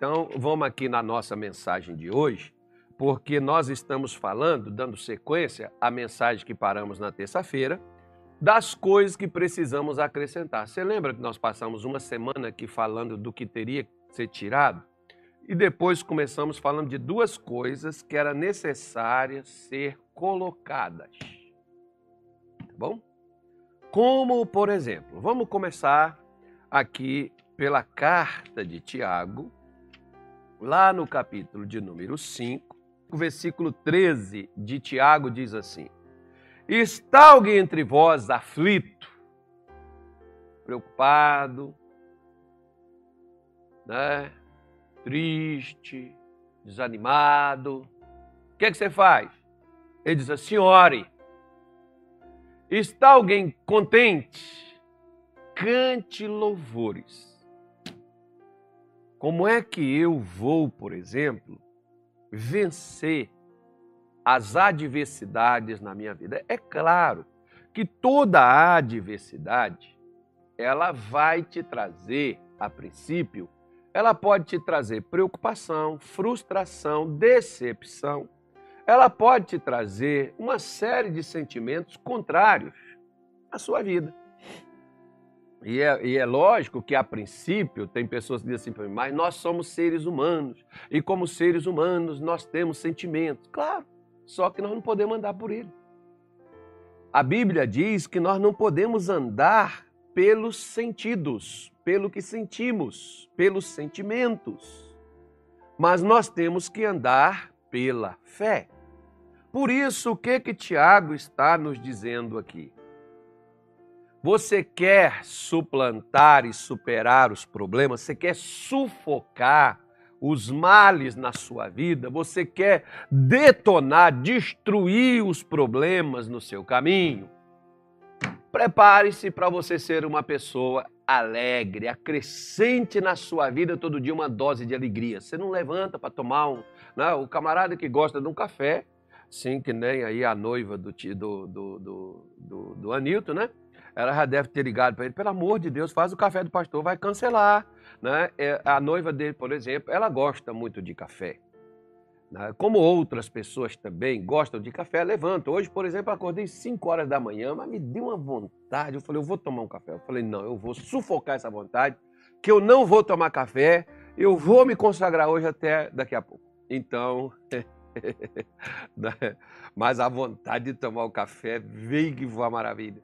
Então, vamos aqui na nossa mensagem de hoje, porque nós estamos falando, dando sequência à mensagem que paramos na terça-feira, das coisas que precisamos acrescentar. Você lembra que nós passamos uma semana aqui falando do que teria que ser tirado? E depois começamos falando de duas coisas que era necessárias ser colocadas. Tá bom? Como, por exemplo, vamos começar aqui pela carta de Tiago, lá no capítulo de número 5, o versículo 13 de Tiago diz assim: Está alguém entre vós aflito, preocupado, né? triste, desanimado? O que, é que você faz? Ele diz assim: ore. Está alguém contente? Cante louvores. Como é que eu vou, por exemplo, vencer as adversidades na minha vida? É claro que toda adversidade ela vai te trazer, a princípio, ela pode te trazer preocupação, frustração, decepção ela pode te trazer uma série de sentimentos contrários à sua vida. E é, e é, lógico que, a princípio, tem pessoas que dizem assim para mim, mas nós somos seres humanos, e como seres humanos nós temos sentimentos. Claro, só que nós não podemos andar por ele. A Bíblia diz que nós não podemos andar pelos sentidos, pelo que sentimos, pelos sentimentos, mas nós temos que andar pela fé. Por isso, o que que Tiago está nos dizendo aqui? Você quer suplantar e superar os problemas? Você quer sufocar os males na sua vida? Você quer detonar, destruir os problemas no seu caminho? Prepare-se para você ser uma pessoa alegre, acrescente na sua vida todo dia uma dose de alegria. Você não levanta para tomar um. Né, o camarada que gosta de um café, Sim, que nem aí a noiva do, do, do, do, do Anilton, né? Ela já deve ter ligado para ele, pelo amor de Deus, faz o café do pastor, vai cancelar. Né? É, a noiva dele, por exemplo, ela gosta muito de café. Né? Como outras pessoas também gostam de café, levanta. Hoje, por exemplo, acordei 5 horas da manhã, mas me deu uma vontade. Eu falei, eu vou tomar um café. Eu falei, não, eu vou sufocar essa vontade, que eu não vou tomar café, eu vou me consagrar hoje até daqui a pouco. Então, Né? Mas a vontade de tomar o café veio que uma maravilha.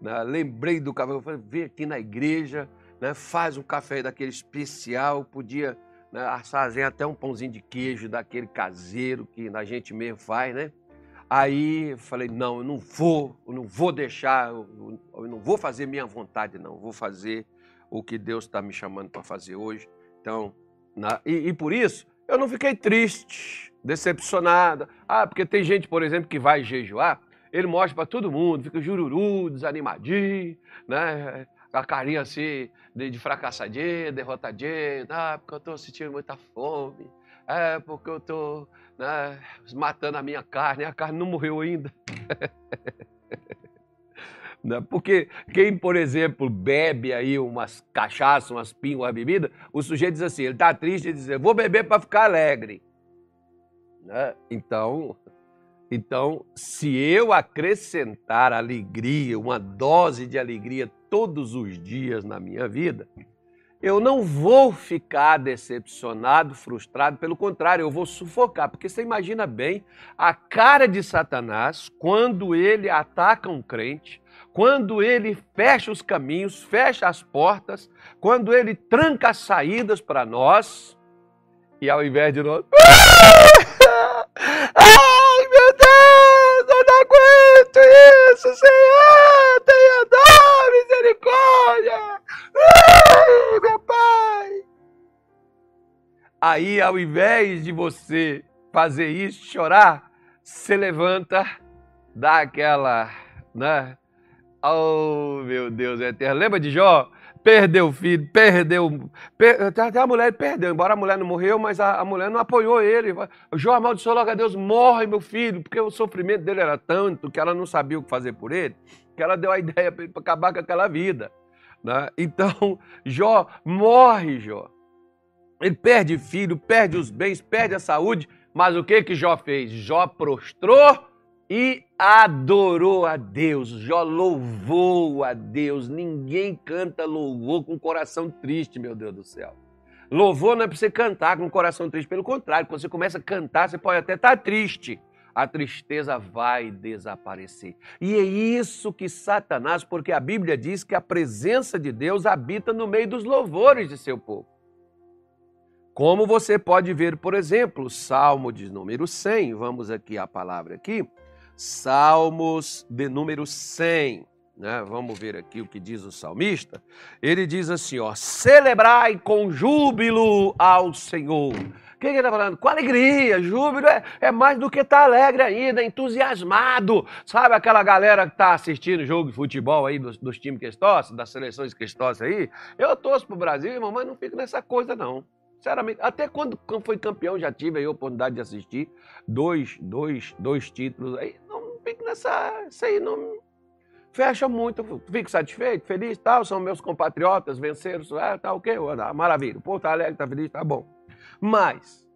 Né? Lembrei do café, eu falei, vem aqui na igreja, né? faz um café daquele especial, podia né, fazer até um pãozinho de queijo daquele caseiro que a gente mesmo faz, né? Aí eu falei, não, eu não vou, eu não vou deixar, eu, eu não vou fazer minha vontade, não, eu vou fazer o que Deus está me chamando para fazer hoje. Então, na, e, e por isso eu não fiquei triste, decepcionada. Ah, porque tem gente, por exemplo, que vai jejuar, ele mostra para todo mundo, fica jururu, desanimadinho, né? Com a carinha assim de, de fracassadinho, derrotadinho. Ah, porque eu estou sentindo muita fome. É, porque eu estou né, matando a minha carne. A carne não morreu ainda. Né? Porque quem, por exemplo, bebe aí umas cachaças, umas pingas, uma bebida, o sujeito diz assim, ele está triste e diz, vou beber para ficar alegre. Né? Então, então, se eu acrescentar alegria, uma dose de alegria todos os dias na minha vida, eu não vou ficar decepcionado, frustrado, pelo contrário, eu vou sufocar, porque você imagina bem a cara de Satanás quando ele ataca um crente, quando ele fecha os caminhos, fecha as portas, quando ele tranca as saídas para nós, e ao invés de nós. Ai, meu Deus, eu não isso, Senhor, tenha dó, misericórdia. Meu Pai. Aí, ao invés de você fazer isso, chorar, você levanta, dá aquela, né? Oh, meu Deus eterno. Lembra de Jó? Perdeu o filho, perdeu. Per... Até a mulher perdeu, embora a mulher não morreu, mas a, a mulher não apoiou ele. Jó amaldiçoou logo a Deus, morre meu filho, porque o sofrimento dele era tanto que ela não sabia o que fazer por ele, que ela deu a ideia para acabar com aquela vida. Né? Então, Jó, morre, Jó. Ele perde filho, perde os bens, perde a saúde, mas o que que Jó fez? Jó prostrou e adorou a Deus. Jó louvou a Deus. Ninguém canta louvor com coração triste, meu Deus do céu. Louvor não é para você cantar com coração triste, pelo contrário, quando você começa a cantar, você pode até estar triste. A tristeza vai desaparecer. E é isso que Satanás, porque a Bíblia diz que a presença de Deus habita no meio dos louvores de seu povo. Como você pode ver, por exemplo, Salmo de número 100, vamos aqui a palavra aqui, Salmos de número 100. Né? Vamos ver aqui o que diz o salmista. Ele diz assim: ó, celebrai com júbilo ao Senhor. O que está falando? Com alegria, júbilo é, é mais do que estar tá alegre ainda, entusiasmado. Sabe aquela galera que está assistindo jogo de futebol aí dos, dos times que torcem, das seleções que torcem aí? Eu torço para o Brasil, irmão, mas não fico nessa coisa não. Sinceramente, até quando foi campeão já tive a oportunidade de assistir dois, dois, dois títulos aí. Não fico nessa. Isso aí não. Fecha muito, fico satisfeito, feliz, tal, são meus compatriotas, venceram, ah, tá ok, maravilha, tá alegre, tá feliz, tá bom. Mas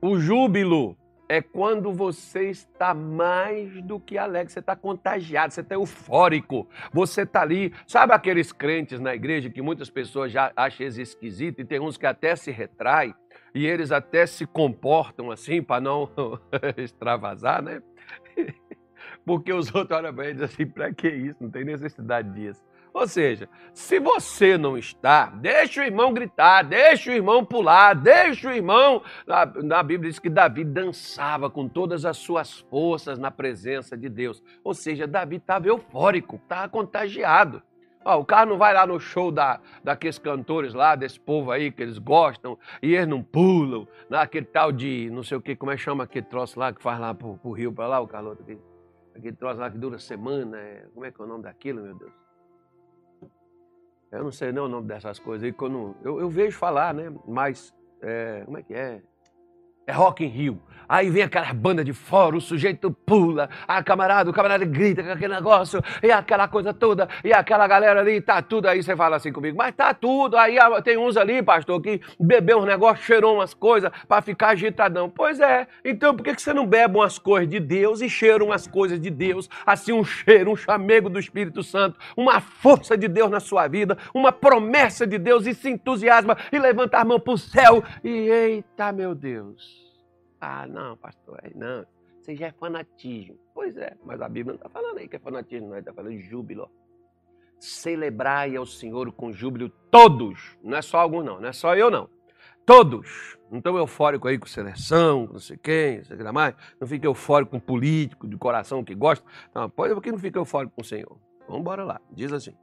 o júbilo é quando você está mais do que alegre, você está contagiado, você está eufórico, você está ali. Sabe aqueles crentes na igreja que muitas pessoas já acham esquisito e tem uns que até se retraem e eles até se comportam assim para não extravasar, né? Porque os outros olham para eles assim, para que isso? Não tem necessidade disso. Ou seja, se você não está, deixa o irmão gritar, deixa o irmão pular, deixa o irmão. Na, na Bíblia diz que Davi dançava com todas as suas forças na presença de Deus. Ou seja, Davi estava eufórico, estava contagiado. o cara não vai lá no show da, daqueles cantores lá, desse povo aí que eles gostam, e eles não pulam, naquele tal de, não sei o que, como é que chama aquele troço lá que faz lá pro, pro rio para lá, o Carloto, aquele, aquele troço lá que dura semana, é, como é que é o nome daquilo, meu Deus? Eu não sei nem o nome dessas coisas aí, quando eu, eu vejo falar, né? Mas, é, como é que é? É Rock in Rio. Aí vem aquela banda de fora, o sujeito pula, a camarada, o camarada grita com aquele negócio, e aquela coisa toda, e aquela galera ali, tá tudo. Aí você fala assim comigo, mas tá tudo. Aí tem uns ali, pastor, que bebeu uns negócios, cheirou umas coisas para ficar agitadão. Pois é, então por que você não bebe umas coisas de Deus e cheira umas coisas de Deus? Assim, um cheiro, um chamego do Espírito Santo, uma força de Deus na sua vida, uma promessa de Deus, e se entusiasma e levanta a mão pro céu, e eita, meu Deus. Ah, não, pastor, não. Isso já é fanatismo. Pois é, mas a Bíblia não está falando aí que é fanatismo, não. Está falando júbilo. Celebrai ao Senhor com júbilo todos. Não é só alguns, não. Não é só eu, não. Todos. Não estou eufórico aí com seleção, com não sei quem, não sei o que mais. Não fica eufórico com político, de coração que gosta. Não, pode porque não fica eufórico com o Senhor. Vamos embora lá. Diz assim.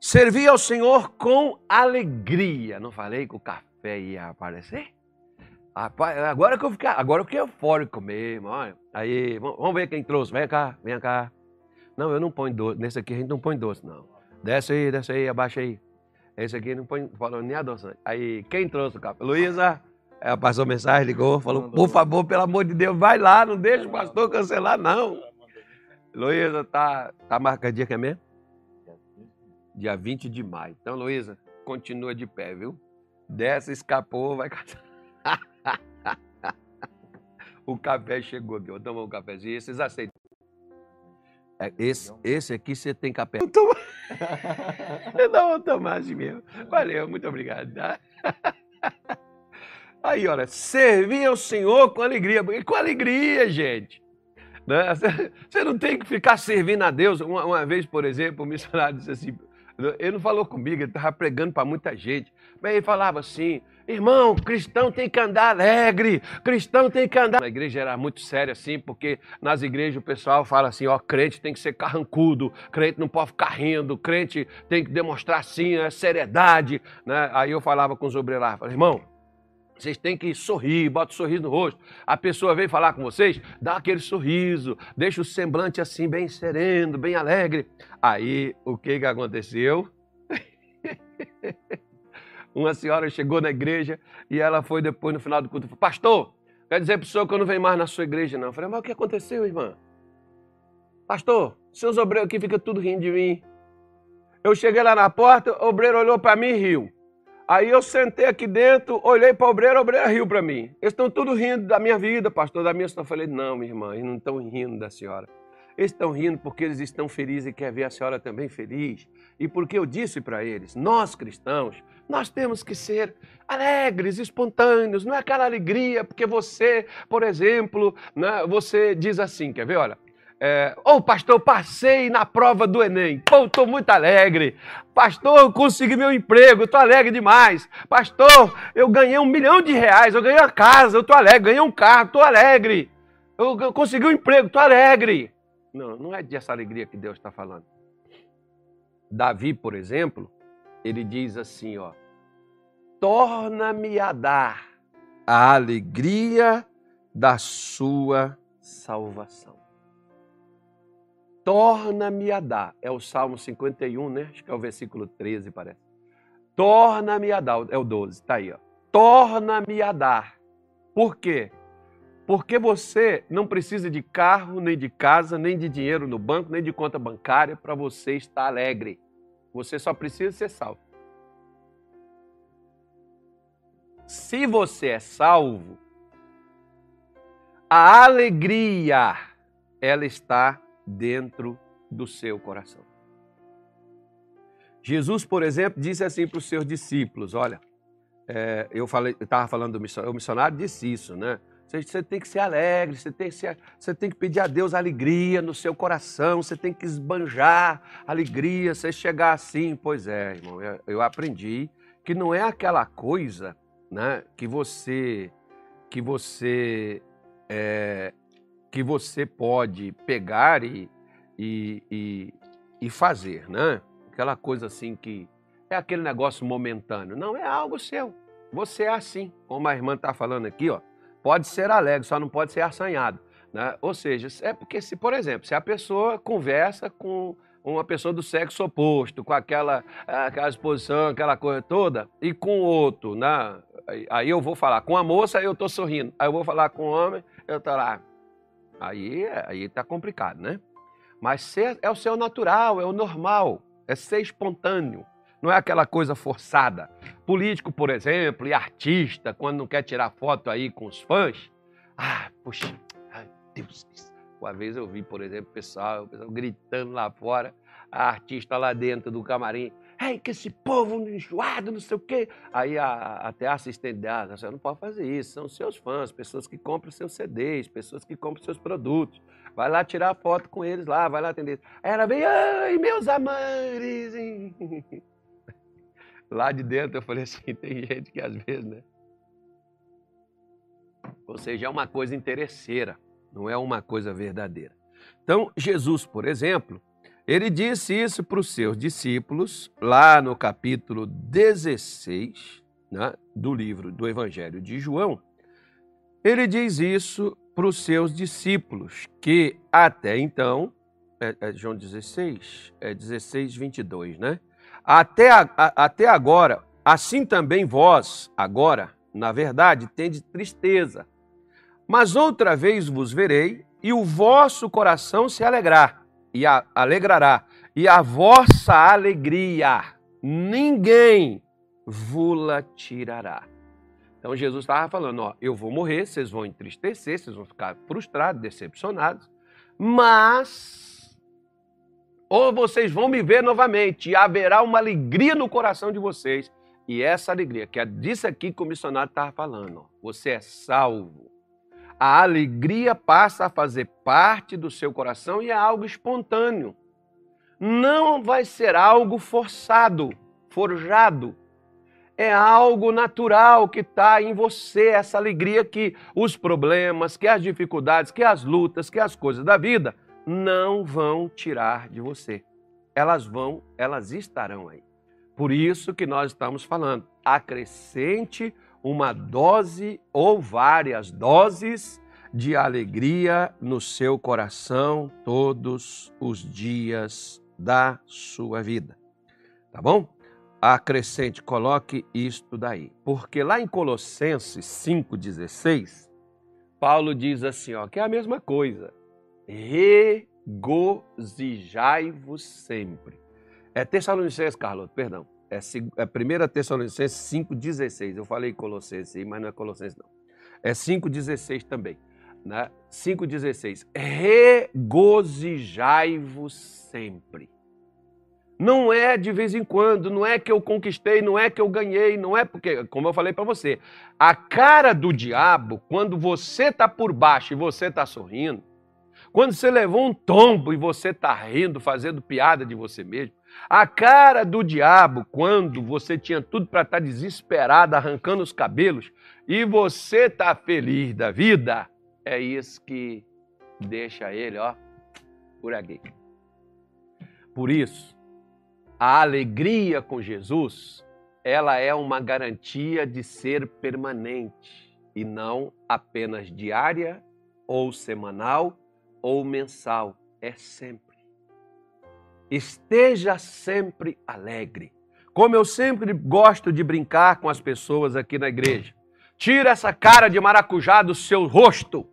Servir ao Senhor com alegria. Não falei que o café ia aparecer? Rapaz, agora que eu fiquei, agora eu fiquei eufórico mesmo. Olha. Aí, vamos ver quem trouxe. Vem cá, vem cá. Não, eu não ponho doce. Nesse aqui a gente não põe doce, não. Desce aí, desce aí, abaixa aí. Esse aqui não põe falando nem adoçante. Aí, quem trouxe o café? Luísa. Ela passou mensagem, ligou, falou: por favor, pelo amor de Deus, vai lá, não deixa o pastor cancelar, não. Luísa, tá, tá marcadinha que é mesmo? Dia 20 de maio. Então, Luísa, continua de pé, viu? Desce, escapou, vai casar. O café chegou aqui. Vou tomar um cafezinho. Vocês aceitam? É, esse, esse aqui você tem café. Eu, tomo... eu não vou tomar assim mesmo. Valeu, muito obrigado. Tá? Aí, olha, servir ao Senhor com alegria. Com alegria, gente. Né? Você não tem que ficar servindo a Deus. Uma, uma vez, por exemplo, o missionário disse assim: ele não falou comigo, ele estava pregando para muita gente. Mas ele falava assim: Irmão, cristão tem que andar alegre, cristão tem que andar. A igreja era muito séria assim, porque nas igrejas o pessoal fala assim: ó, crente tem que ser carrancudo, crente não pode ficar rindo, crente tem que demonstrar assim a seriedade. Né? Aí eu falava com os obreiros lá: irmão, vocês têm que sorrir, bota um sorriso no rosto. A pessoa vem falar com vocês, dá aquele sorriso, deixa o semblante assim bem sereno, bem alegre. Aí o que, que aconteceu? Uma senhora chegou na igreja e ela foi depois no final do culto, falou, pastor, quer dizer para o senhor que eu não venho mais na sua igreja não. Eu falei, mas o que aconteceu, irmã? Pastor, seus obreiros aqui ficam tudo rindo de mim. Eu cheguei lá na porta, o obreiro olhou para mim e riu. Aí eu sentei aqui dentro, olhei para a obreira, a obreira riu para mim. Eles estão tudo rindo da minha vida, pastor, da minha Eu falei, não, minha irmã, eles não estão rindo da senhora. Eles estão rindo porque eles estão felizes e querem ver a senhora também feliz. E porque eu disse para eles, nós cristãos, nós temos que ser alegres, espontâneos, não é aquela alegria porque você, por exemplo, né, você diz assim, quer ver, olha, é, Ô oh, pastor, passei na prova do Enem. Pô, estou muito alegre. Pastor, eu consegui meu emprego, estou alegre demais. Pastor, eu ganhei um milhão de reais, eu ganhei uma casa, eu estou alegre, ganhei um carro, estou alegre. Eu, eu consegui um emprego, estou alegre. Não, não é dessa alegria que Deus está falando. Davi, por exemplo, ele diz assim, ó, torna-me a dar a alegria da sua salvação torna-me a dar. É o Salmo 51, né? Acho que é o versículo 13, parece. Torna-me a dar, é o 12, está aí, ó. Torna-me a dar. Por quê? Porque você não precisa de carro, nem de casa, nem de dinheiro no banco, nem de conta bancária para você estar alegre. Você só precisa ser salvo. Se você é salvo, a alegria ela está dentro do seu coração. Jesus, por exemplo, disse assim para os seus discípulos: Olha, é, eu estava falando do missionário, o missionário disse isso, né? Você, você tem que ser alegre, você tem, ser, você tem que pedir a Deus alegria no seu coração, você tem que esbanjar alegria, você chegar assim. Pois é, irmão, eu, eu aprendi que não é aquela coisa né, que você que você é, que você pode pegar e, e, e, e fazer, né? Aquela coisa assim que é aquele negócio momentâneo. Não, é algo seu. Você é assim, como a irmã está falando aqui, ó. Pode ser alegre, só não pode ser assanhado. Né? Ou seja, é porque se, por exemplo, se a pessoa conversa com uma pessoa do sexo oposto, com aquela, aquela exposição, aquela coisa toda, e com outro, né? Aí eu vou falar com a moça, eu estou sorrindo. Aí eu vou falar com o homem, eu estou lá Aí aí tá complicado, né? Mas ser, é o seu natural, é o normal, é ser espontâneo. Não é aquela coisa forçada. Político, por exemplo, e artista, quando não quer tirar foto aí com os fãs, ah, puxa, ai, Deus. Uma vez eu vi, por exemplo, pessoal, o pessoal gritando lá fora, a artista lá dentro do camarim, Ei, que esse povo enjoado, não sei o quê. Aí a, até a assistente dela, você não pode fazer isso, são seus fãs, pessoas que compram seus CDs, pessoas que compram seus produtos. Vai lá tirar foto com eles lá, vai lá atender. Aí ela vem, ai, meus amores. Lá de dentro eu falei assim, tem gente que às vezes, né? Ou seja, é uma coisa interesseira, não é uma coisa verdadeira. Então, Jesus, por exemplo, ele disse isso para os seus discípulos, lá no capítulo 16 né, do livro do Evangelho de João. Ele diz isso para os seus discípulos, que até então, é, é João 16, é 16, 22, né? Até, a, a, até agora, assim também vós, agora, na verdade, tende tristeza. Mas outra vez vos verei, e o vosso coração se alegrar e a, alegrará, e a vossa alegria ninguém vula tirará. Então Jesus estava falando, ó, eu vou morrer, vocês vão entristecer, vocês vão ficar frustrados, decepcionados, mas ou vocês vão me ver novamente e haverá uma alegria no coração de vocês. E essa alegria, que é disso aqui que o missionário estava falando, ó, você é salvo a alegria passa a fazer parte do seu coração e é algo espontâneo. Não vai ser algo forçado, forjado. É algo natural que está em você, essa alegria que os problemas, que as dificuldades, que as lutas, que as coisas da vida não vão tirar de você. Elas vão, elas estarão aí. Por isso que nós estamos falando, acrescente uma dose ou várias doses de alegria no seu coração todos os dias da sua vida. Tá bom? Acrescente, coloque isto daí. Porque lá em Colossenses 5,16, Paulo diz assim, ó, que é a mesma coisa. Regozijai-vos sempre. É Tessalonicenses, Carlos, perdão. É, é 1 Tessalonicenses 5,16. Eu falei Colossenses aí, mas não é Colossenses não. É 5,16 também. Né? 5,16. Regozijai-vos sempre. Não é de vez em quando, não é que eu conquistei, não é que eu ganhei, não é porque, como eu falei para você, a cara do diabo, quando você tá por baixo e você tá sorrindo, quando você levou um tombo e você tá rindo, fazendo piada de você mesmo, a cara do diabo, quando você tinha tudo para estar tá desesperado, arrancando os cabelos, e você tá feliz da vida, é isso que deixa ele, ó, por aqui. Por isso, a alegria com Jesus, ela é uma garantia de ser permanente e não apenas diária ou semanal ou mensal, é sempre. Esteja sempre alegre. Como eu sempre gosto de brincar com as pessoas aqui na igreja. Tira essa cara de maracujá do seu rosto.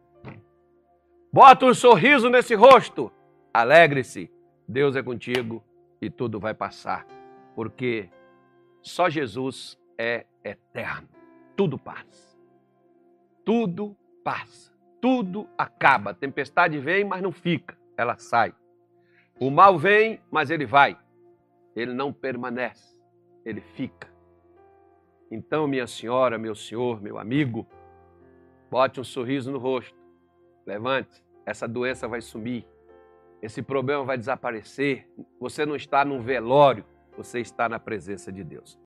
Bota um sorriso nesse rosto. Alegre-se. Deus é contigo e tudo vai passar, porque só Jesus é eterno. Tudo passa. Tudo passa. Tudo acaba. A tempestade vem, mas não fica, ela sai. O mal vem, mas ele vai. Ele não permanece, ele fica. Então, minha senhora, meu senhor, meu amigo, bote um sorriso no rosto. Levante, essa doença vai sumir. Esse problema vai desaparecer. Você não está num velório, você está na presença de Deus.